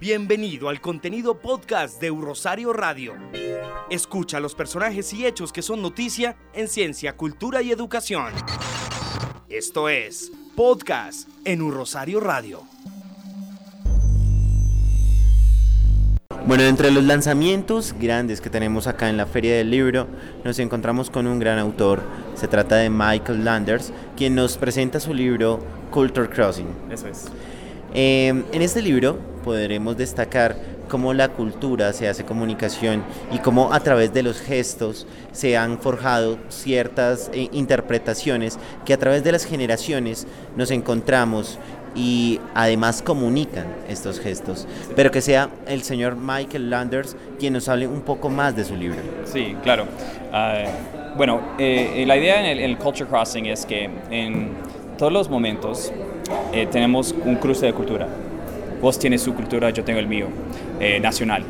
Bienvenido al contenido podcast de Rosario Radio. Escucha los personajes y hechos que son noticia en ciencia, cultura y educación. Esto es Podcast en Un Rosario Radio. Bueno, entre los lanzamientos grandes que tenemos acá en la Feria del Libro, nos encontramos con un gran autor. Se trata de Michael Landers, quien nos presenta su libro Culture Crossing. Eso es. Eh, en este libro podremos destacar cómo la cultura se hace comunicación y cómo a través de los gestos se han forjado ciertas eh, interpretaciones que a través de las generaciones nos encontramos y además comunican estos gestos. Pero que sea el señor Michael Landers quien nos hable un poco más de su libro. Sí, claro. Ah, bueno, eh, la idea en el, Culture Crossing es que en todos los momentos eh, tenemos un cruce de cultura. Vos tienes su cultura, yo tengo el mío, eh, nacional,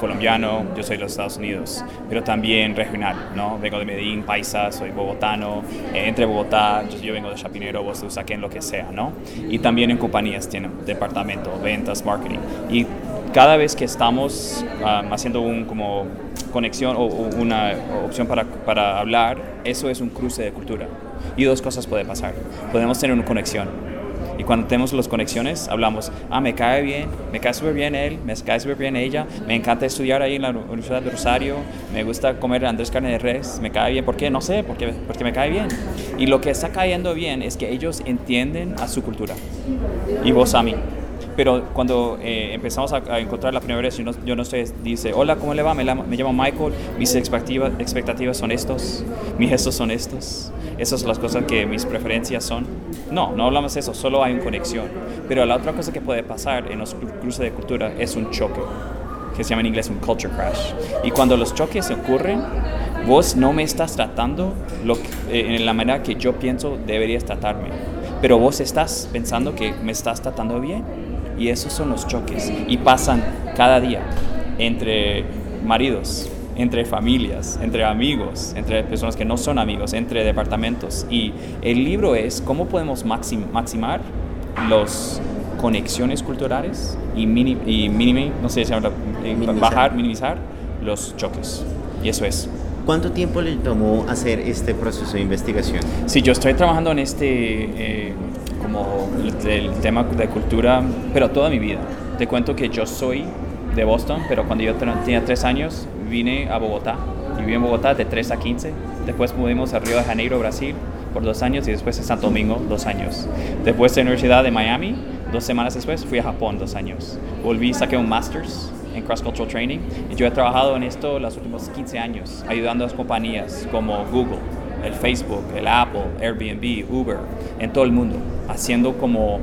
colombiano, yo soy de los Estados Unidos, pero también regional, ¿no? Vengo de Medellín, paisa, soy bogotano, eh, entre Bogotá, yo, vengo de Chapinero, vos de Usaquén, lo que sea, ¿no? Y también en compañías tienen departamento, ventas, marketing. Y cada vez que estamos um, haciendo un como conexión o, o una opción para, para hablar, eso es un cruce de cultura. Y dos cosas pueden pasar. Podemos tener una conexión y cuando tenemos las conexiones, hablamos, ah, me cae bien, me cae súper bien él, me cae súper bien ella, me encanta estudiar ahí en la Universidad de Rosario, me gusta comer Andrés Carne de Res, me cae bien, ¿por qué? No sé, porque, porque me cae bien. Y lo que está cayendo bien es que ellos entienden a su cultura y vos a mí pero cuando eh, empezamos a, encontrar la primera vez, yo no, yo no sé, dice, hola, ¿cómo le va? Me, me llamo Michael, mis expectativas, expectativas son estos, mis gestos son estos, esas son las cosas que mis preferencias son. No, no hablamos de eso, solo hay una conexión. Pero la otra cosa que puede pasar en los cruces de cultura es un choque, que se llama en inglés un culture crash. Y cuando los choques ocurren, vos no me estás tratando lo eh, en la manera que yo pienso deberías tratarme, pero vos estás pensando que me estás tratando bien y esos son los choques. Y pasan cada día entre maridos, entre familias, entre amigos, entre personas que no son amigos, entre departamentos. Y el libro es cómo podemos maximar las conexiones culturales y, mini, y no sé si minimizar. bajar, minimizar los choques. Y eso es. ¿Cuánto tiempo le tomó hacer este proceso de investigación? Sí, yo estoy trabajando en este eh, como el, tema de cultura, pero toda mi vida. Te cuento que yo soy de Boston, pero cuando yo tenía tres años vine a Bogotá. Y viví en Bogotá de 3 a 15. Después movimos a Río de Janeiro, Brasil, por dos años y después a Santo Domingo, dos años. Después de la Universidad de Miami, dos semanas después fui a Japón, dos años. Volví, saqué un Masters en Cross Cultural Training y yo he trabajado en esto los últimos 15 años, ayudando a las compañías como Google, el Facebook, el Apple, Airbnb, Uber, en todo el mundo, haciendo como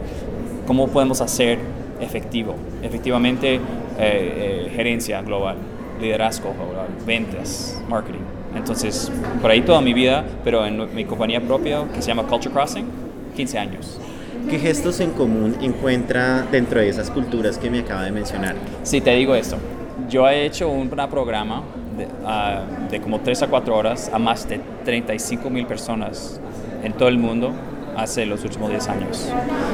cómo podemos hacer efectivo, efectivamente eh, eh, gerencia global, liderazgo global, ventas, marketing. Entonces, por ahí toda mi vida, pero en mi compañía propia que se llama Culture Crossing, 15 años. ¿Qué gestos en común encuentra dentro de esas culturas que me acaba de mencionar? Sí, te digo esto. Yo he hecho un programa de, como 3 a 4 horas a más de 35 mil personas en todo el mundo hace los últimos 10 años.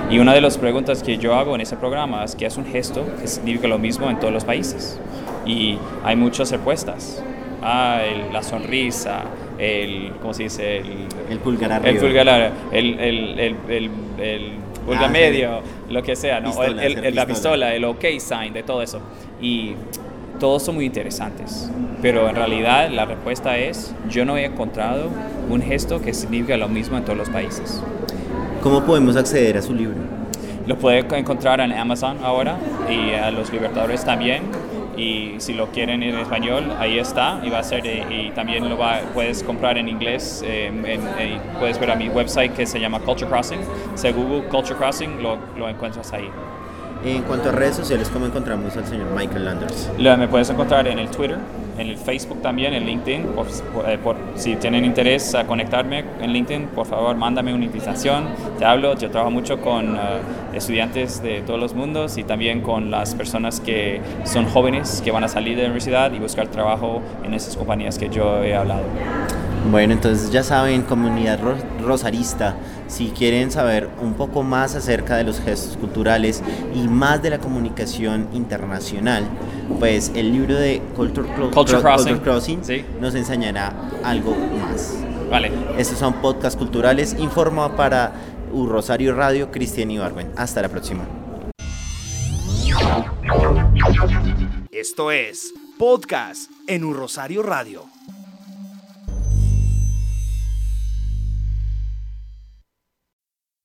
Y una de las preguntas que yo hago en ese programa es que es un gesto que significa lo mismo en todos los países. Y hay muchas respuestas. Ah, la sonrisa, el, ¿cómo se dice? El, pulgar arriba. El pulgar el, el, el, pulgar Ah, medio, lo que sea, ¿no? Pistola, la pistola, el OK sign, de todo eso. Y todos son muy interesantes, pero en realidad la respuesta es, yo no he encontrado un gesto que significa lo mismo en todos los países. ¿Cómo podemos acceder a su libro? Lo puede encontrar en Amazon ahora y a los Libertadores también. Y si lo quieren en español, ahí está. Y va a ser eh, y también lo va, puedes comprar en inglés. eh, en- eh, puedes ver a mi website que se llama Culture Crossing. Se Google Culture Crossing, lo, lo encuentras ahí. En cuanto a redes sociales, ¿cómo encontramos al señor Michael Landers? Lo- me puedes encontrar en el Twitter, en el Facebook también, en LinkedIn. Eh, por- si tienen interés a conectarme en LinkedIn, por favor, mándame una invitación. Te hablo. Yo trabajo mucho con eh, estudiantes de todos los mundos y también con las personas que son jóvenes que van a salir de la universidad y buscar trabajo en esas compañías que yo he hablado. Bueno, entonces ya saben, comunidad ro- rosarista, si quieren saber un poco más acerca de los gestos culturales y más de la comunicación internacional, pues el libro de Culture, Clo- Culture Cro- Crossing. Culture Crossing Sí. nos enseñará algo más. Vale. Estos son podcasts culturales. Informa para U Rosario Radio, Cristian Ibarwen. Hasta la próxima. Esto es Podcast en Rosario Radio.